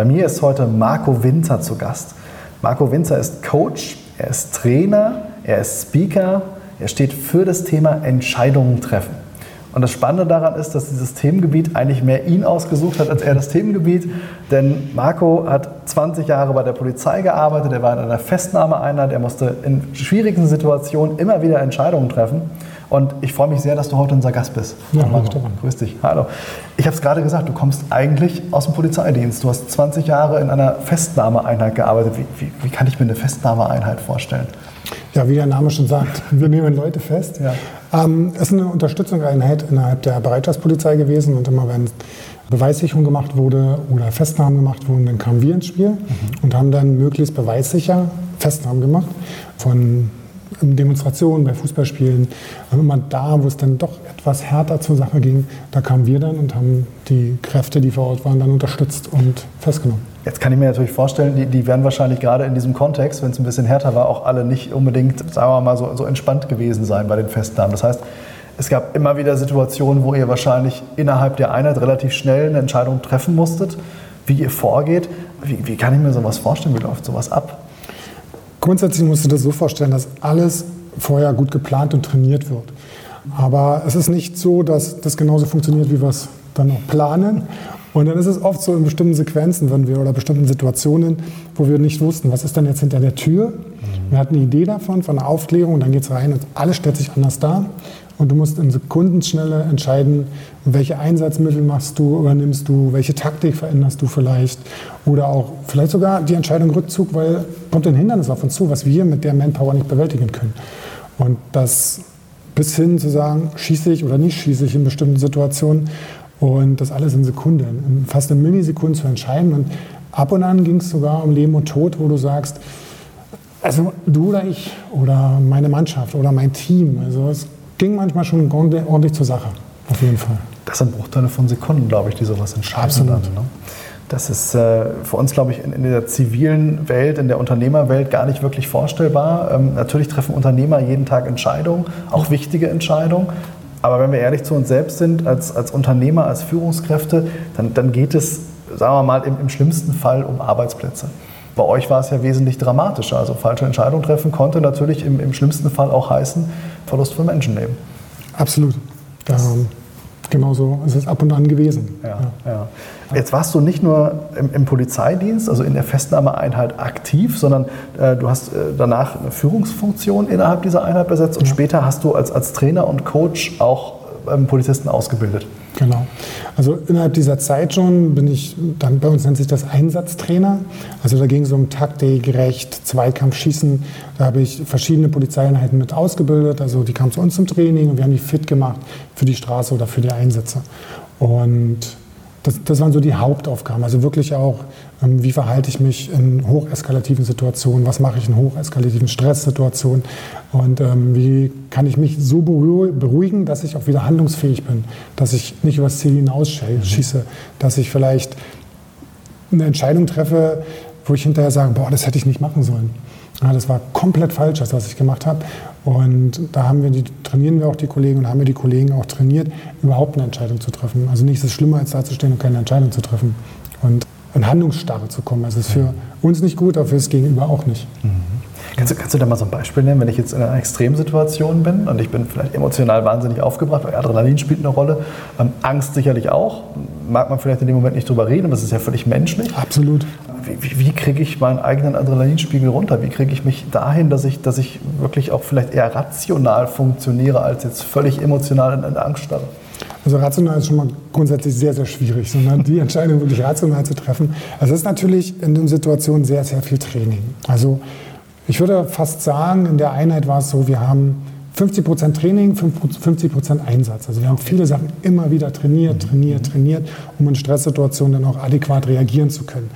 Bei mir ist heute Marco Winzer zu Gast. Marco Winzer ist Coach, er ist Trainer, er ist Speaker, er steht für das Thema Entscheidungen treffen. Und das Spannende daran ist, dass dieses Themengebiet eigentlich mehr ihn ausgesucht hat als er das Themengebiet. Denn Marco hat 20 Jahre bei der Polizei gearbeitet, er war in einer Festnahmeeinheit, er musste in schwierigen Situationen immer wieder Entscheidungen treffen. Und ich freue mich sehr, dass du heute unser Gast bist. Ja, Hallo. Grüß dich. Hallo. Ich habe es gerade gesagt, du kommst eigentlich aus dem Polizeidienst. Du hast 20 Jahre in einer Festnahmeeinheit gearbeitet. Wie, wie, wie kann ich mir eine Festnahmeeinheit vorstellen? Ja, wie der Name schon sagt, wir nehmen Leute fest. Ja. Ähm, es ist eine Unterstützungseinheit innerhalb der Bereitschaftspolizei gewesen und immer wenn Beweissicherung gemacht wurde oder Festnahmen gemacht wurden, dann kamen wir ins Spiel und haben dann möglichst beweissicher Festnahmen gemacht von Demonstrationen, bei Fußballspielen. Und immer da, wo es dann doch etwas härter zur Sache ging, da kamen wir dann und haben die Kräfte, die vor Ort waren, dann unterstützt und festgenommen. Jetzt kann ich mir natürlich vorstellen, die, die werden wahrscheinlich gerade in diesem Kontext, wenn es ein bisschen härter war, auch alle nicht unbedingt, sagen wir mal, so, so entspannt gewesen sein bei den Festnahmen. Das heißt, es gab immer wieder Situationen, wo ihr wahrscheinlich innerhalb der Einheit relativ schnell eine Entscheidung treffen musstet, wie ihr vorgeht. Wie, wie kann ich mir sowas vorstellen? Wie läuft sowas ab? Grundsätzlich musst du dir das so vorstellen, dass alles vorher gut geplant und trainiert wird. Aber es ist nicht so, dass das genauso funktioniert, wie wir es dann auch planen. Und dann ist es oft so in bestimmten Sequenzen, wenn wir oder bestimmten Situationen, wo wir nicht wussten, was ist denn jetzt hinter der Tür. Wir hatten eine Idee davon, von einer Aufklärung, dann geht es rein und alles stellt sich anders dar. Und du musst in Sekundenschnelle entscheiden, welche Einsatzmittel machst du, übernimmst du, welche Taktik veränderst du vielleicht. Oder auch vielleicht sogar die Entscheidung Rückzug, weil kommt ein Hindernis auf uns zu, was wir mit der Manpower nicht bewältigen können. Und das bis hin zu sagen, schieße ich oder nicht schieße ich in bestimmten Situationen. Und das alles in Sekunden, fast in Millisekunden zu entscheiden. Und ab und an ging es sogar um Leben und Tod, wo du sagst, also du oder ich oder meine Mannschaft oder mein Team. Also es ging manchmal schon ordentlich zur Sache, auf jeden Fall. Das sind Bruchteile von Sekunden, glaube ich, die sowas entscheiden. Absolut. Dann, ne? Das ist äh, für uns, glaube ich, in, in, der zivilen Welt, in der Unternehmerwelt gar nicht wirklich vorstellbar. Ähm, natürlich treffen Unternehmer jeden Tag Entscheidungen, auch wichtige Entscheidungen. Aber wenn wir ehrlich zu uns selbst sind, als, als Unternehmer, als Führungskräfte, dann, dann geht es, sagen wir mal, im, im schlimmsten Fall um Arbeitsplätze. Bei euch war es ja wesentlich dramatischer. Also falsche Entscheidung treffen konnte natürlich im, im schlimmsten Fall auch heißen Verlust von Menschenleben. Absolut. Ähm, genauso ist es ab und an gewesen. Ja, ja. Jetzt warst du nicht nur im, im, Polizeidienst, also in der Festnahmeeinheit aktiv, sondern äh, du hast äh, danach eine Führungsfunktion innerhalb dieser Einheit besetzt und später hast du als, als Trainer und Coach auch Polizisten ausgebildet. Genau. Also innerhalb dieser Zeit schon bin ich, dann bei uns nennt sich das Einsatztrainer. Also da ging es um Taktik, Recht, Zweikampf. Da habe ich verschiedene Polizeieinheiten mit ausgebildet. Also die kamen zu uns zum Training und wir haben die fit gemacht für die Straße oder für die Einsätze. Und das, das waren so die Hauptaufgaben. Also wirklich auch, wie verhalte ich mich in hocheskalativen Situationen, was mache ich in hocheskalativen Stresssituationen und ähm, wie kann ich mich so beruhigen, dass ich auch wieder handlungsfähig bin, dass ich nicht übers Ziel hinausschieße, dass ich vielleicht eine Entscheidung treffe, wo ich hinterher sage, boah, das hätte ich nicht machen sollen. Ja, das war komplett falsch, das, was ich gemacht habe. Und da haben wir die, trainieren wir auch die Kollegen und haben wir die Kollegen auch trainiert, überhaupt eine Entscheidung zu treffen. Also nichts ist schlimmer, als dazustehen und keine Entscheidung zu treffen. Und in Handlungsstarre zu kommen. Das ist für uns nicht gut, aber für das Gegenüber auch nicht. Mhm. Kannst du, kannst du da mal so ein Beispiel nennen, wenn ich jetzt in einer Extremsituation bin und ich bin vielleicht emotional wahnsinnig aufgebracht, weil Adrenalin spielt eine Rolle, ähm, Angst sicherlich auch, mag man vielleicht in dem Moment nicht drüber reden, aber das ist ja völlig menschlich. Absolut. Wie, wie, wie kriege ich meinen eigenen Adrenalinspiegel runter? Wie kriege ich mich dahin, dass ich, dass ich wirklich auch vielleicht eher rational funktioniere, als jetzt völlig emotional in, in Angst starre? Also rational ist schon mal grundsätzlich sehr, sehr schwierig, sondern die Entscheidung wirklich rational zu treffen. Also es ist natürlich in den Situationen sehr, sehr viel Training. Also ich würde fast sagen, in der Einheit war es so, wir haben 50 Prozent Training, 50 Prozent Einsatz. Also wir haben viele Sachen immer wieder trainiert, trainiert, trainiert, um in Stresssituationen dann auch adäquat reagieren zu können.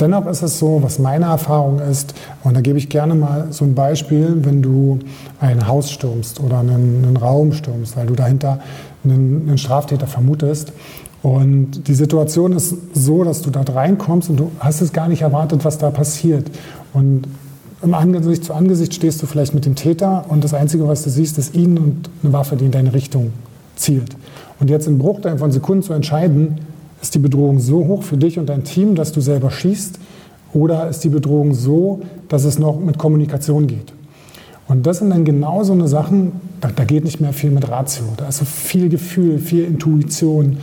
Dennoch ist es so, was meine Erfahrung ist, und da gebe ich gerne mal so ein Beispiel, wenn du ein Haus stürmst oder einen, einen Raum stürmst, weil du dahinter einen, einen Straftäter vermutest. Und die Situation ist so, dass du da reinkommst und du hast es gar nicht erwartet, was da passiert. Und im Angesicht zu Angesicht stehst du vielleicht mit dem Täter und das Einzige, was du siehst, ist ihn und eine Waffe, die in deine Richtung zielt. Und jetzt im Bruchteil von Sekunden zu entscheiden, ist die Bedrohung so hoch für dich und dein Team, dass du selber schießt, oder ist die Bedrohung so, dass es noch mit Kommunikation geht? Und das sind dann genau so eine Sachen, da, da geht nicht mehr viel mit Ratio. Da ist so viel Gefühl, viel Intuition.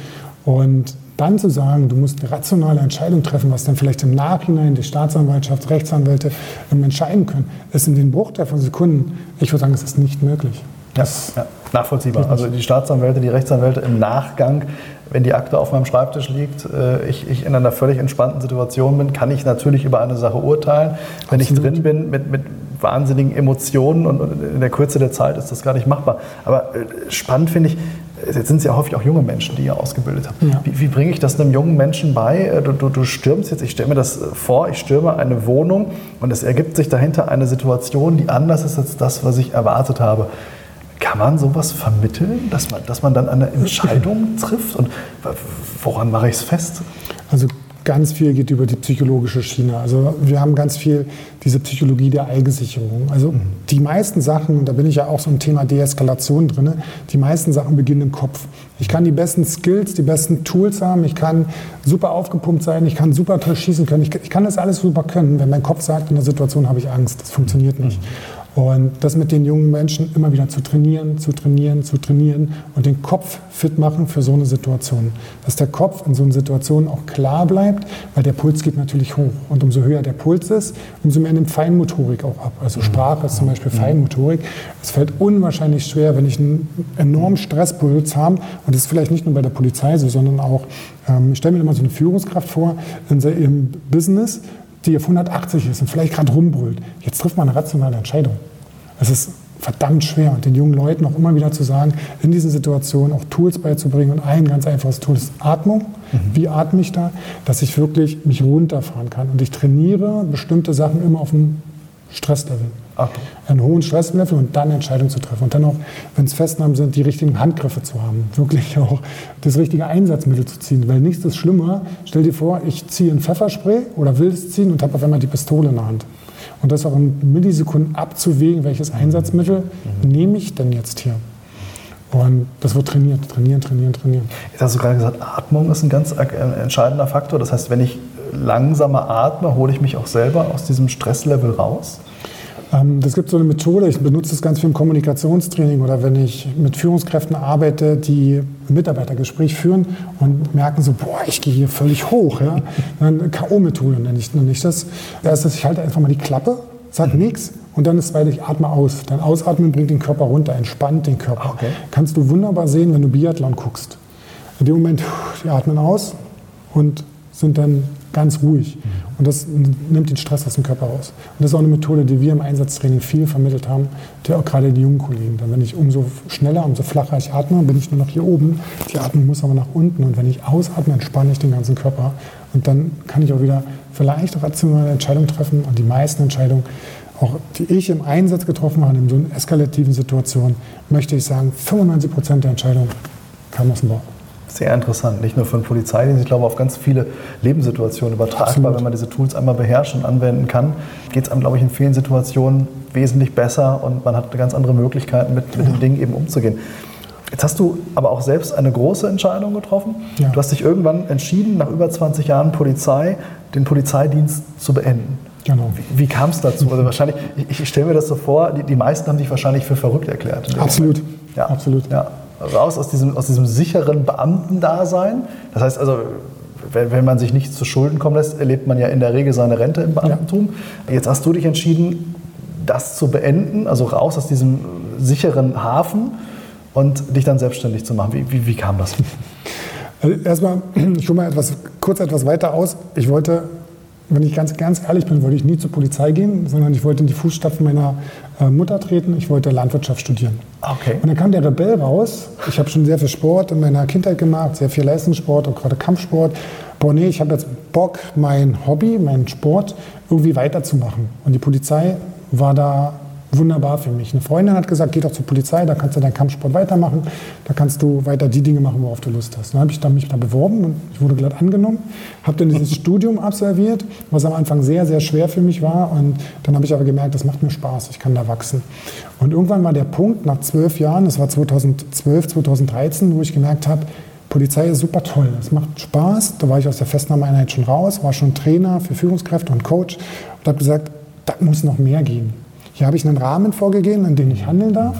Und dann zu sagen, du musst eine rationale Entscheidung treffen, was dann vielleicht im Nachhinein die Staatsanwaltschaft, Rechtsanwälte ähm, entscheiden können, ist in den Bruchteil von Sekunden, ich würde sagen, es ist nicht möglich. Ja, ja, nachvollziehbar. Also die Staatsanwälte, die Rechtsanwälte im Nachgang, wenn die Akte auf meinem Schreibtisch liegt, äh, ich, ich in einer völlig entspannten Situation bin, kann ich natürlich über eine Sache urteilen. Wenn Absolut. ich drin bin mit, mit wahnsinnigen Emotionen und in der Kürze der Zeit ist das gar nicht machbar. Aber äh, spannend finde ich, jetzt sind es ja häufig auch junge Menschen, die ihr ausgebildet habt. Ja. Wie, wie bringe ich das einem jungen Menschen bei? Äh, du, du, du stürmst jetzt, ich stelle mir das vor, ich stürme eine Wohnung und es ergibt sich dahinter eine Situation, die anders ist als das, was ich erwartet habe. Kann man sowas vermitteln, dass man, dass man dann eine Entscheidung trifft? Und woran mache ich es fest? Also ganz viel geht über die psychologische Schiene. Also wir haben ganz viel diese Psychologie der Eigesicherung. Also mhm. die meisten Sachen, und da bin ich ja auch so im Thema Deeskalation drin, die meisten Sachen beginnen im Kopf. Ich kann die besten Skills, die besten Tools haben, ich kann super aufgepumpt sein, ich kann super toll schießen können, ich, ich kann das alles super können, wenn mein Kopf sagt, in der Situation habe ich Angst. Das funktioniert nicht. Mhm. Und das mit den jungen Menschen immer wieder zu trainieren, zu trainieren, zu trainieren und den Kopf fit machen für so eine Situation. Dass der Kopf in so einer Situation auch klar bleibt, weil der Puls geht natürlich hoch. Und umso höher der Puls ist, umso mehr nimmt Feinmotorik auch ab. Also mhm. Sprache ist zum Beispiel mhm. Feinmotorik. Es fällt unwahrscheinlich schwer, wenn ich einen enormen Stresspuls habe, und das ist vielleicht nicht nur bei der Polizei so, sondern auch, ähm, ich stelle mir immer so eine Führungskraft vor in ihrem Business, die auf 180 ist und vielleicht gerade rumbrüllt. Jetzt trifft man eine rationale Entscheidung. Es ist verdammt schwer und den jungen Leuten auch immer wieder zu sagen, in diesen Situationen auch Tools beizubringen und ein ganz einfaches Tool ist Atmung. Mhm. Wie atme ich da? Dass ich wirklich mich runterfahren kann und ich trainiere bestimmte Sachen immer auf einem Stresslevel. Okay. Einen hohen Stresslevel und dann Entscheidungen zu treffen. Und dann auch, wenn es Festnahmen sind, die richtigen Handgriffe zu haben. Wirklich auch das richtige Einsatzmittel zu ziehen. Weil nichts ist schlimmer. Stell dir vor, ich ziehe ein Pfefferspray oder will es ziehen und habe auf einmal die Pistole in der Hand. Und das auch in Millisekunden abzuwägen, welches Einsatzmittel mhm. nehme ich denn jetzt hier. Und das wird trainiert, trainieren, trainieren, trainieren. Jetzt hast du gerade gesagt, Atmung ist ein ganz äh, entscheidender Faktor. Das heißt, wenn ich langsamer atme, hole ich mich auch selber aus diesem Stresslevel raus? Ähm, das gibt so eine Methode, ich benutze das ganz viel im Kommunikationstraining oder wenn ich mit Führungskräften arbeite, die ein Mitarbeitergespräch führen und merken so, boah, ich gehe hier völlig hoch. Ja? Dann K.O.-Methode nenne ich, nenne ich das. Erst ist, ich halte einfach mal die Klappe, sage mhm. nichts und dann ist zweite, ich atme aus. Dann ausatmen bringt den Körper runter, entspannt den Körper. Okay. Kannst du wunderbar sehen, wenn du Biathlon guckst. In dem Moment, die atmen aus und sind dann ganz ruhig. Und das nimmt den Stress aus dem Körper raus. Und das ist auch eine Methode, die wir im Einsatztraining viel vermittelt haben, die auch gerade die jungen Kollegen. Dann, wenn ich umso schneller, umso flacher ich atme, bin ich nur noch hier oben. Die Atmung muss aber nach unten. Und wenn ich ausatme, entspanne ich den ganzen Körper. Und dann kann ich auch wieder vielleicht rationale Entscheidungen treffen. Und die meisten Entscheidungen, auch die ich im Einsatz getroffen habe, in so einer eskalativen Situation, möchte ich sagen, 95 Prozent der Entscheidungen kamen aus dem Bauch sehr interessant. Nicht nur für den Polizeidienst, ich glaube auf ganz viele Lebenssituationen übertragbar. Absolut. Wenn man diese Tools einmal beherrscht und anwenden kann, geht es einem, glaube ich, in vielen Situationen wesentlich besser und man hat ganz andere Möglichkeiten, mit, mit den Dingen eben umzugehen. Jetzt hast du aber auch selbst eine große Entscheidung getroffen. Ja. Du hast dich irgendwann entschieden, nach über 20 Jahren Polizei, den Polizeidienst zu beenden. Genau. Wie, wie kam es dazu? Also wahrscheinlich, ich, ich stelle mir das so vor, die, die meisten haben dich wahrscheinlich für verrückt erklärt. Absolut. Ja. Absolut. Ja raus aus diesem, aus diesem sicheren Beamtendasein. Das heißt also, wenn, wenn man sich nichts zu Schulden kommen lässt, erlebt man ja in der Regel seine Rente im Beamtentum. Ja. Jetzt hast du dich entschieden, das zu beenden, also raus aus diesem sicheren Hafen und dich dann selbstständig zu machen. Wie, wie, wie kam das? Also erstmal, ich hole mal etwas, kurz etwas weiter aus. Ich wollte wenn ich ganz, ganz ehrlich bin, wollte ich nie zur Polizei gehen, sondern ich wollte in die Fußstapfen meiner äh, Mutter treten. Ich wollte Landwirtschaft studieren. Okay. Und dann kam der Rebell raus. Ich habe schon sehr viel Sport in meiner Kindheit gemacht, sehr viel Leistungssport, auch gerade Kampfsport. Boah, nee, ich habe jetzt Bock, mein Hobby, meinen Sport irgendwie weiterzumachen. Und die Polizei war da wunderbar für mich. Eine Freundin hat gesagt, geh doch zur Polizei, da kannst du deinen Kampfsport weitermachen, da kannst du weiter die Dinge machen, worauf du Lust hast. Dann habe ich dann mich da beworben und ich wurde glatt angenommen, habe dann dieses Studium absolviert, was am Anfang sehr, sehr schwer für mich war und dann habe ich aber gemerkt, das macht mir Spaß, ich kann da wachsen. Und irgendwann war der Punkt, nach zwölf Jahren, das war 2012, 2013, wo ich gemerkt habe, Polizei ist super toll, es macht Spaß. Da war ich aus der Festnahmeeinheit schon raus, war schon Trainer für Führungskräfte und Coach und habe gesagt, da muss noch mehr gehen. Hier habe ich einen Rahmen vorgegeben, in dem ich handeln darf.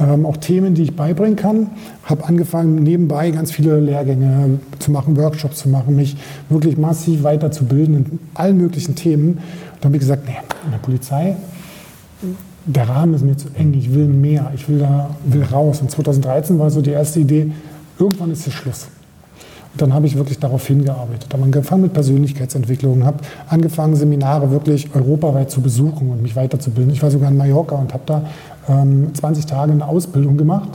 Ähm, auch Themen, die ich beibringen kann. Habe angefangen, nebenbei ganz viele Lehrgänge zu machen, Workshops zu machen, mich wirklich massiv weiterzubilden in allen möglichen Themen. Dann habe ich gesagt, nee, in der Polizei, der Rahmen ist mir zu eng, ich will mehr, ich will da will raus. Und 2013 war so die erste Idee, irgendwann ist hier Schluss. Und dann habe ich wirklich darauf hingearbeitet. Habe angefangen mit Persönlichkeitsentwicklung, habe angefangen, Seminare wirklich europaweit zu besuchen und mich weiterzubilden. Ich war sogar in Mallorca und habe da ähm, 20 Tage eine Ausbildung gemacht.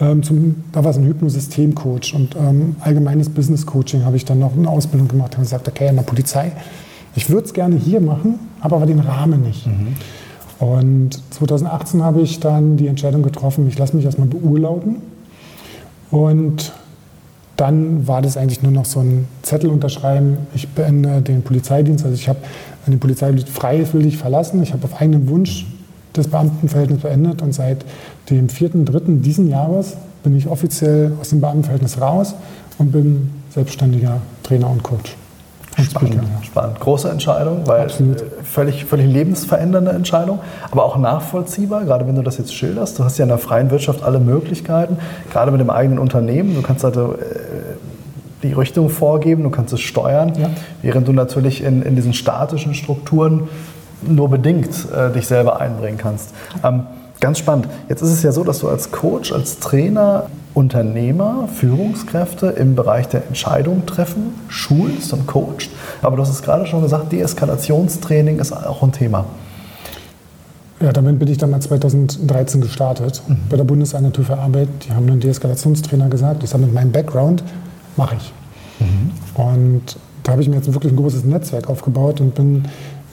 Ähm, zum, da war es ein Hypnosystemcoach und ähm, allgemeines Business Coaching habe ich dann noch eine Ausbildung gemacht. Habe gesagt, okay, in der Polizei, ich würde es gerne hier machen, habe aber den Rahmen nicht. Mhm. Und 2018 habe ich dann die Entscheidung getroffen, ich lasse mich erstmal beurlauben und dann war das eigentlich nur noch so ein Zettel unterschreiben, ich beende den Polizeidienst. Also ich habe den Polizeidienst freiwillig verlassen. Ich habe auf eigenen Wunsch das Beamtenverhältnis beendet und seit dem 4.3. diesen Jahres bin ich offiziell aus dem Beamtenverhältnis raus und bin selbstständiger Trainer und Coach. Spannend, spannend. Große Entscheidung, weil Absolut. Äh, völlig, völlig lebensverändernde Entscheidung, aber auch nachvollziehbar, gerade wenn du das jetzt schilderst. Du hast ja in der freien Wirtschaft alle Möglichkeiten, gerade mit dem eigenen Unternehmen. Du kannst also die Richtung vorgeben, du kannst es steuern, ja. während du natürlich in, in diesen statischen Strukturen nur bedingt äh, dich selber einbringen kannst. Ähm, ganz spannend. Jetzt ist es ja so, dass du als Coach, als Trainer Unternehmer, Führungskräfte im Bereich der Entscheidung treffen, schulst und coacht. Aber du hast es gerade schon gesagt, Deeskalationstraining ist auch ein Thema. Ja, damit bin ich dann mal 2013 gestartet mhm. bei der Bundesagentur für Arbeit. Die haben einen Deeskalationstrainer gesagt. Ich sage, mit meinem Background mache ich. Mhm. Und da habe ich mir jetzt wirklich ein großes Netzwerk aufgebaut und bin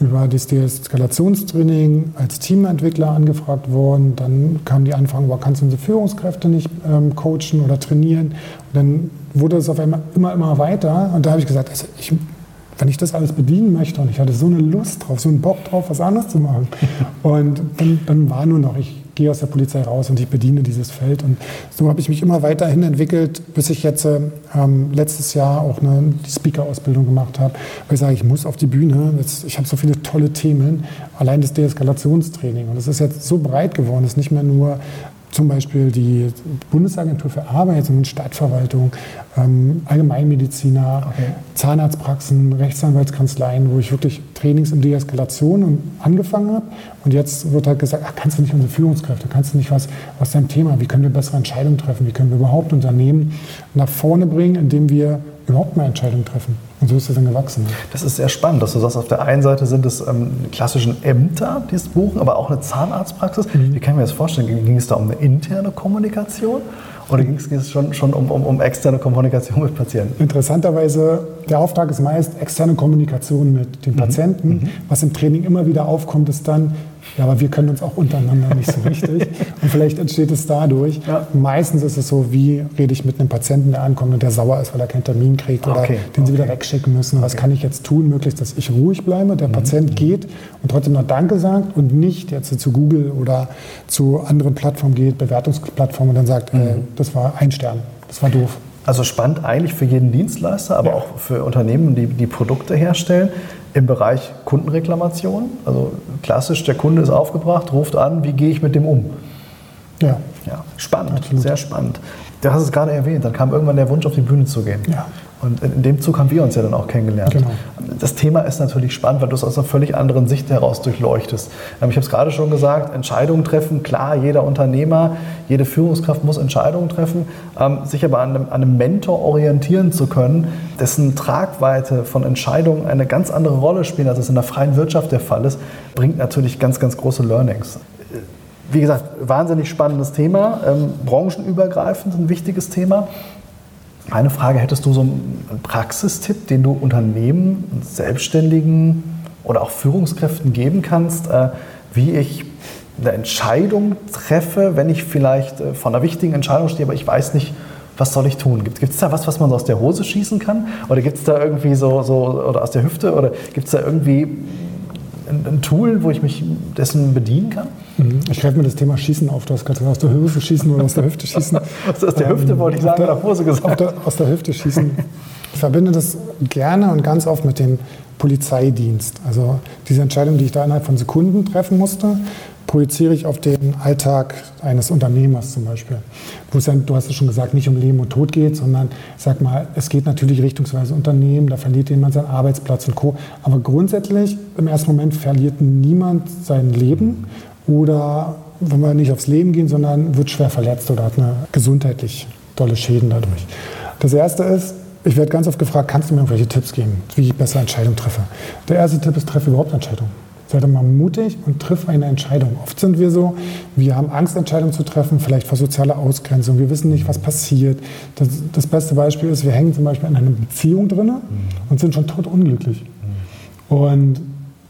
über das Deeskalationstraining als Teamentwickler angefragt worden. Dann kam die Anfrage, war, kannst du unsere Führungskräfte nicht ähm, coachen oder trainieren? Und dann wurde es auf einmal immer, immer weiter. Und da habe ich gesagt, also ich, wenn ich das alles bedienen möchte und ich hatte so eine Lust drauf, so einen Bock drauf, was anderes zu machen. Und dann, dann war nur noch, ich gehe aus der Polizei raus und ich bediene dieses Feld. Und so habe ich mich immer weiterhin entwickelt, bis ich jetzt ähm, letztes Jahr auch eine Speaker-Ausbildung gemacht habe, weil ich sage, ich muss auf die Bühne. Jetzt, ich habe so viele tolle Themen, allein das Deeskalationstraining. Und es ist jetzt so breit geworden, es ist nicht mehr nur zum Beispiel die Bundesagentur für Arbeit und Stadtverwaltung, ähm, Allgemeinmediziner, okay. Zahnarztpraxen, Rechtsanwaltskanzleien, wo ich wirklich Trainings in Deeskalation angefangen habe. Und jetzt wird halt gesagt, ach, kannst du nicht unsere Führungskräfte, kannst du nicht was aus deinem Thema, wie können wir bessere Entscheidungen treffen, wie können wir überhaupt Unternehmen nach vorne bringen, indem wir überhaupt mehr Entscheidungen treffen. Und so ist es dann gewachsen. Das ist sehr spannend, dass du sagst, auf der einen Seite sind es ähm, klassischen Ämter, die es buchen, aber auch eine Zahnarztpraxis. Mhm. Wie kann ich mir das vorstellen? Ging es da um eine interne Kommunikation? Oder ging es schon, schon um, um, um, externe Kommunikation mit Patienten? Interessanterweise, der Auftrag ist meist externe Kommunikation mit den mhm. Patienten. Mhm. Was im Training immer wieder aufkommt, ist dann, ja, aber wir können uns auch untereinander nicht so richtig. und vielleicht entsteht es dadurch. Ja. Meistens ist es so, wie rede ich mit einem Patienten, der ankommt und der sauer ist, weil er keinen Termin kriegt oder okay. den sie okay. wieder wegschicken müssen. Was kann ich jetzt tun, möglichst, dass ich ruhig bleibe, der mhm. Patient geht und trotzdem noch Danke sagt und nicht jetzt zu Google oder zu anderen Plattformen geht, Bewertungsplattformen und dann sagt, äh, mhm. äh, das war ein Stern, das war doof. Also spannend eigentlich für jeden Dienstleister, aber ja. auch für Unternehmen, die die Produkte herstellen im Bereich Kundenreklamation. Also klassisch, der Kunde ist aufgebracht, ruft an, wie gehe ich mit dem um? Ja. ja spannend, Absolut. sehr spannend. Du hast es gerade erwähnt, dann kam irgendwann der Wunsch, auf die Bühne zu gehen. Ja. Und in dem Zug haben wir uns ja dann auch kennengelernt. Genau. Das Thema ist natürlich spannend, weil du es aus einer völlig anderen Sicht heraus durchleuchtest. Ähm, ich habe es gerade schon gesagt, Entscheidungen treffen, klar, jeder Unternehmer, jede Führungskraft muss Entscheidungen treffen. Ähm, sich aber an einem, an einem Mentor orientieren zu können, dessen Tragweite von Entscheidungen eine ganz andere Rolle spielt, als es in der freien Wirtschaft der Fall ist, bringt natürlich ganz, ganz große Learnings wie gesagt, wahnsinnig spannendes Thema, ähm, branchenübergreifend ein wichtiges Thema. Meine Frage, hättest du so einen Praxistipp, den du Unternehmen, Selbstständigen oder auch Führungskräften geben kannst, äh, wie ich eine Entscheidung treffe, wenn ich vielleicht äh, vor einer wichtigen Entscheidung stehe, aber ich weiß nicht, was soll ich tun? Gibt es da was, was man so aus der Hose schießen kann? Oder gibt es da irgendwie so, so, oder aus der Hüfte? Oder gibt es da irgendwie ein, ein, Tool, wo ich mich dessen bedienen kann? Ich greife mir das Thema Schießen auf. Du hast gerade aus der Hose schießen oder aus der Hüfte schießen. aus der Hüfte ähm, wollte ich sagen, oder Hose gesagt. Der, aus der Hüfte schießen. Ich verbinde das gerne und ganz oft mit dem Polizeidienst. Also diese Entscheidung, die ich da innerhalb von Sekunden treffen musste, projiziere ich auf den Alltag eines Unternehmers zum Beispiel. Wo es ja, du hast es schon gesagt, nicht um Leben und Tod geht, sondern sag mal, es geht natürlich richtungsweise Unternehmen, da verliert jemand seinen Arbeitsplatz und Co. Aber grundsätzlich, im ersten Moment verliert niemand sein Leben oder, wenn wir nicht aufs Leben gehen, sondern wird schwer verletzt oder hat eine gesundheitlich tolle Schäden dadurch. Das erste ist, ich werde ganz oft gefragt, kannst du mir irgendwelche Tipps geben, wie ich besser Entscheidungen treffe? Der erste Tipp ist, treffe überhaupt Entscheidungen. Sei doch mal mutig und triff eine Entscheidung. Oft sind wir so, wir haben Angst, Entscheidungen zu treffen, vielleicht vor sozialer Ausgrenzung. Wir wissen nicht, was passiert. Das, das beste Beispiel ist, wir hängen zum Beispiel in einer Beziehung drin und sind schon tot unglücklich. Und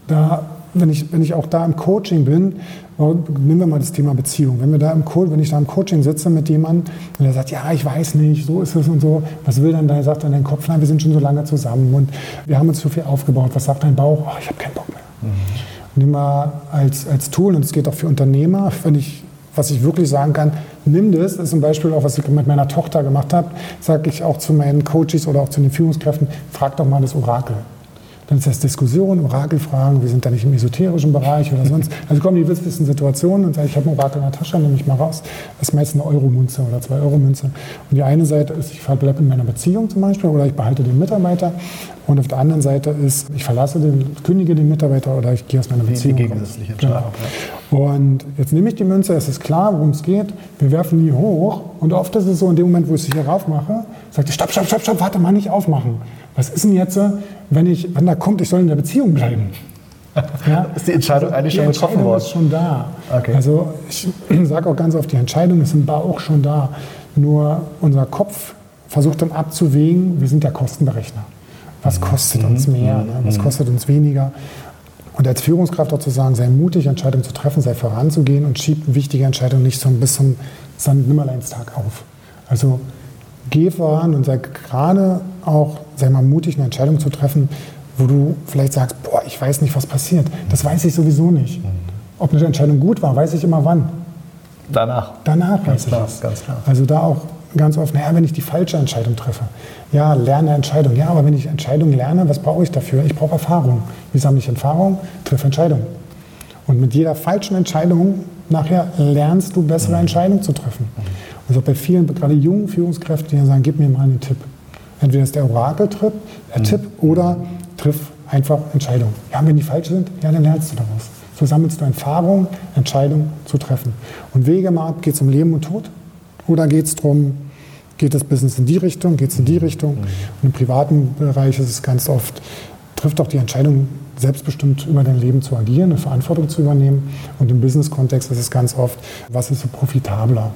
da, wenn ich, wenn ich auch da im Coaching bin, nehmen wir mal das Thema Beziehung. Wenn, wir da im Co wenn ich da im Coaching sitze mit jemandem und der sagt, ja, ich weiß nicht, so ist es und so, was will dann da? Sagt dann dein Kopf, nein, wir sind schon so lange zusammen und wir haben uns so viel aufgebaut. Was sagt dein Bauch? Oh, ich habe keinen Bock mehr. Mhm nimm mal als, als Tool, und es geht auch für Unternehmer, wenn ich, was ich wirklich sagen kann, nimm das, das ist zum Beispiel auch, was ich mit meiner Tochter gemacht habe, sage ich auch zu meinen Coaches oder auch zu den Führungskräften, frag doch mal das Orakel. Dann ist das Diskussion, Orakelfragen, wir sind da nicht im esoterischen Bereich oder sonst. Also kommen die witzigsten Situationen und sagen, ich habe ein Orakel in der Tasche, nehme ich mal raus. Das ist meist eine Euro-Münze oder zwei Euro-Münze. Und die eine Seite ist, ich verbleibe in meiner Beziehung zum Beispiel oder ich behalte den Mitarbeiter. Und auf der anderen Seite ist, ich verlasse den, kündige den Mitarbeiter oder ich gehe aus meiner Beziehung. Die gegensätzliche. Genau. Und jetzt nehme ich die Münze, es ist klar, worum es geht. Wir werfen die hoch und oft ist es so, in dem Moment, wo ich sie hier rauf mache, sagt ich, stopp, stopp, stopp, stopp, warte mal, nicht aufmachen. Was ist denn jetzt, wenn, ich, wenn da kommt, ich soll in der Beziehung bleiben? Ja? ist die Entscheidung eigentlich die schon getroffen worden? Die Entscheidung ist schon da. Okay. Also ich sage auch ganz oft, die Entscheidung ist im Bauch schon da. Nur unser Kopf versucht dann abzuwägen, wir sind der Kostenberechner. Was mhm. kostet uns mhm. mehr? Ne? Was mhm. kostet uns weniger? Und als Führungskraft auch zu sagen, sei mutig, Entscheidungen zu treffen, sei voranzugehen und schieb wichtige Entscheidungen nicht so bis zum Nimmerleinstag auf. Also geh voran und sei gerade auch, sei mal mutig, eine Entscheidung zu treffen, wo du vielleicht sagst, boah, ich weiß nicht, was passiert. Das weiß ich sowieso nicht. Ob eine Entscheidung gut war, weiß ich immer wann. Danach. Danach ganz weiß klar, ich es. Ganz klar. Also da auch ganz oft, naja, wenn ich die falsche Entscheidung treffe. Ja, lerne Entscheidung. Ja, aber wenn ich Entscheidung lerne, was brauche ich dafür? Ich brauche Erfahrung. Wie sammle ich Erfahrung? Triff Entscheidung. Und mit jeder falschen Entscheidung nachher lernst du bessere Entscheidungen zu treffen. Also bei vielen, gerade jungen Führungskräften, die sagen, gib mir mal einen Tipp. Entweder ist der Orakel-Tipp mhm. Tipp oder triff einfach Entscheidungen. Ja, wenn die falsch sind, ja, dann lernst du daraus. So sammelst du Erfahrung, Entscheidungen zu treffen. Und wege mal ab, geht es um Leben und Tod? Oder geht es darum, geht das Business in die Richtung, geht es in die Richtung? Mhm. Und im privaten Bereich ist es ganz oft, trifft auch die Entscheidung, selbstbestimmt über dein Leben zu agieren, eine Verantwortung zu übernehmen. Und im Business-Kontext ist es ganz oft, was ist so profitabler?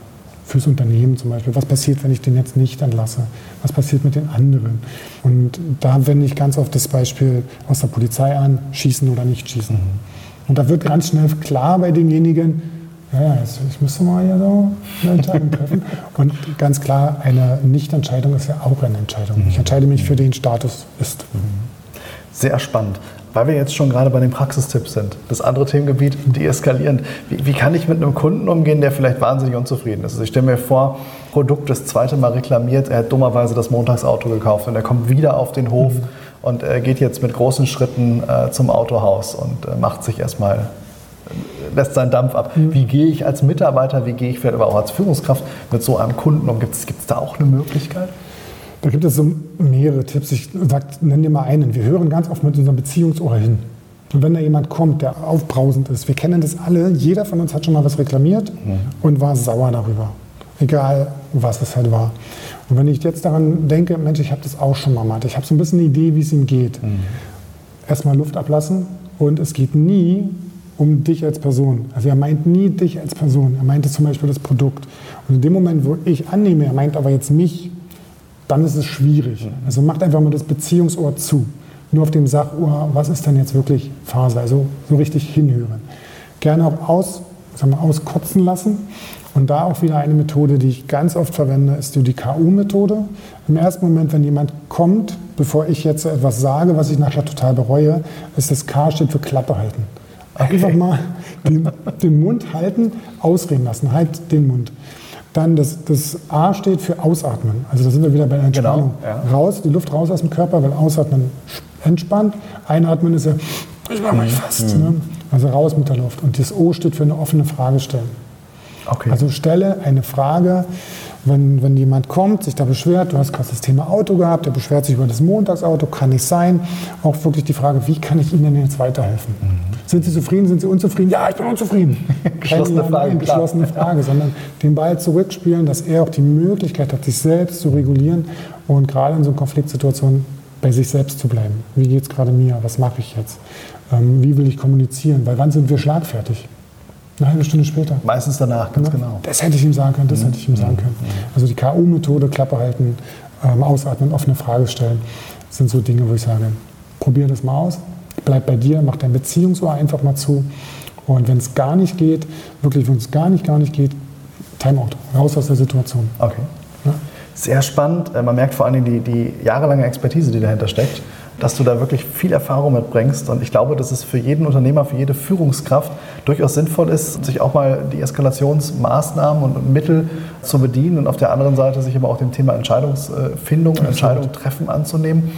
Fürs Unternehmen zum Beispiel. Was passiert, wenn ich den jetzt nicht entlasse? Was passiert mit den anderen? Und da wende ich ganz oft das Beispiel aus der Polizei an, schießen oder nicht schießen. Mhm. Und da wird ganz schnell klar bei demjenigen, ja, ich müsste mal hier so eine Entscheidung treffen. Und ganz klar, eine Nichtentscheidung ist ja auch eine Entscheidung. Ich entscheide mich für den Status ist. Sehr spannend. Weil wir jetzt schon gerade bei den Praxistipps sind, das andere Themengebiet, deeskalierend. Wie, wie kann ich mit einem Kunden umgehen, der vielleicht wahnsinnig unzufrieden ist? Also ich stelle mir vor, Produkt das zweite Mal reklamiert, er hat dummerweise das Montagsauto gekauft und er kommt wieder auf den Hof mhm. und er geht jetzt mit großen Schritten äh, zum Autohaus und äh, macht sich erstmal lässt seinen Dampf ab. Mhm. Wie gehe ich als Mitarbeiter, wie gehe ich vielleicht aber auch als Führungskraft mit so einem Kunden um? Gibt es da auch eine Möglichkeit? Da gibt es so mehrere Tipps. Ich sag, nenne dir mal einen. Wir hören ganz oft mit unserem Beziehungsohr hin. Und wenn da jemand kommt, der aufbrausend ist, wir kennen das alle, jeder von uns hat schon mal was reklamiert mhm. und war sauer darüber. Egal, was es halt war. Und wenn ich jetzt daran denke, Mensch, ich habe das auch schon mal gemacht, ich habe so ein bisschen eine Idee, wie es ihm geht. Mhm. Erstmal Luft ablassen und es geht nie um dich als Person. Also er meint nie dich als Person, er meinte zum Beispiel das Produkt. Und in dem Moment, wo ich annehme, er meint aber jetzt mich, dann ist es schwierig. Also macht einfach mal das Beziehungsohr zu. Nur auf dem Sachohr, was ist denn jetzt wirklich Phase? Also so richtig hinhören. Gerne auch aus, sagen wir, auskotzen lassen. Und da auch wieder eine Methode, die ich ganz oft verwende, ist die KU-Methode. Im ersten Moment, wenn jemand kommt, bevor ich jetzt etwas sage, was ich nachher total bereue, ist das K steht für Klappe halten. Einfach mal den, den Mund halten, ausreden lassen, halt den Mund. Dann das, das A steht für Ausatmen. Also da sind wir wieder bei der Entspannung. Genau, ja. Raus, die Luft raus aus dem Körper, weil Ausatmen entspannt. Einatmen ist ja, ich mache mich fast. Mhm. Ne? Also raus mit der Luft. Und das O steht für eine offene Frage stellen. Okay. Also stelle eine Frage, wenn, wenn jemand kommt, sich da beschwert, du hast gerade das Thema Auto gehabt, der beschwert sich über das Montagsauto, kann nicht sein. Auch wirklich die Frage, wie kann ich Ihnen denn jetzt weiterhelfen? Mhm. Sind Sie zufrieden, sind Sie unzufrieden? Ja, ich bin unzufrieden. geschlossene Keine, Frage. geschlossene Frage, sondern den Ball zurückspielen, dass er auch die Möglichkeit hat, sich selbst zu regulieren und gerade in so einer Konfliktsituation bei sich selbst zu bleiben. Wie geht es gerade mir? Was mache ich jetzt? Ähm, wie will ich kommunizieren? Weil wann sind wir schlagfertig? Eine halbe Stunde später. Meistens danach, ganz ja, genau. Das hätte ich ihm sagen können, das mhm. hätte ich ihm sagen können. Mhm. Also die K.O.-Methode, Klappe halten, ähm, ausatmen, offene Frage stellen, sind so Dinge, wo ich sage, probier das mal aus, bleib bei dir, mach dein Beziehungsohr einfach mal zu. Und wenn es gar nicht geht, wirklich, wenn es gar nicht, gar nicht geht, Timeout, raus aus der Situation. Okay. Ja? Sehr spannend. Äh, man merkt vor allem die, die jahrelange Expertise, die dahinter steckt dass du da wirklich viel Erfahrung mitbringst. Und ich glaube, dass es für jeden Unternehmer, für jede Führungskraft durchaus sinnvoll ist, sich auch mal die Eskalationsmaßnahmen und Mittel zu bedienen und auf der anderen Seite sich aber auch dem Thema Entscheidungsfindung und Entscheidung treffen anzunehmen.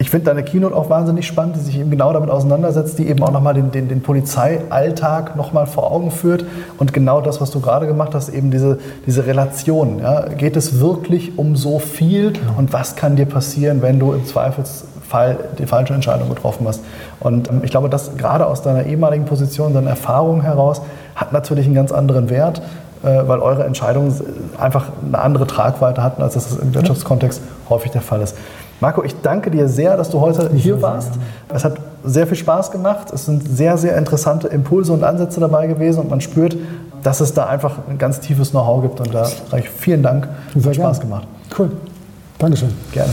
Ich finde deine Keynote auch wahnsinnig spannend, die sich eben genau damit auseinandersetzt, die eben auch nochmal den, den, den Polizeialltag nochmal vor Augen führt und genau das, was du gerade gemacht hast, eben diese, diese Relation. Ja? Geht es wirklich um so viel genau. und was kann dir passieren, wenn du im Zweifels Fall die falsche Entscheidung getroffen hast. Und ähm, ich glaube, das gerade aus deiner ehemaligen Position, deiner Erfahrung heraus, hat natürlich einen ganz anderen Wert, äh, weil eure Entscheidungen einfach eine andere Tragweite hatten, als das im Wirtschaftskontext häufig der Fall ist. Marco, ich danke dir sehr, dass du heute hier warst. Es hat sehr viel Spaß gemacht. Es sind sehr, sehr interessante Impulse und Ansätze dabei gewesen und man spürt, dass es da einfach ein ganz tiefes Know-how gibt. Und da sage ich vielen Dank. Sehr hat Spaß gemacht. Cool. Dankeschön. Gerne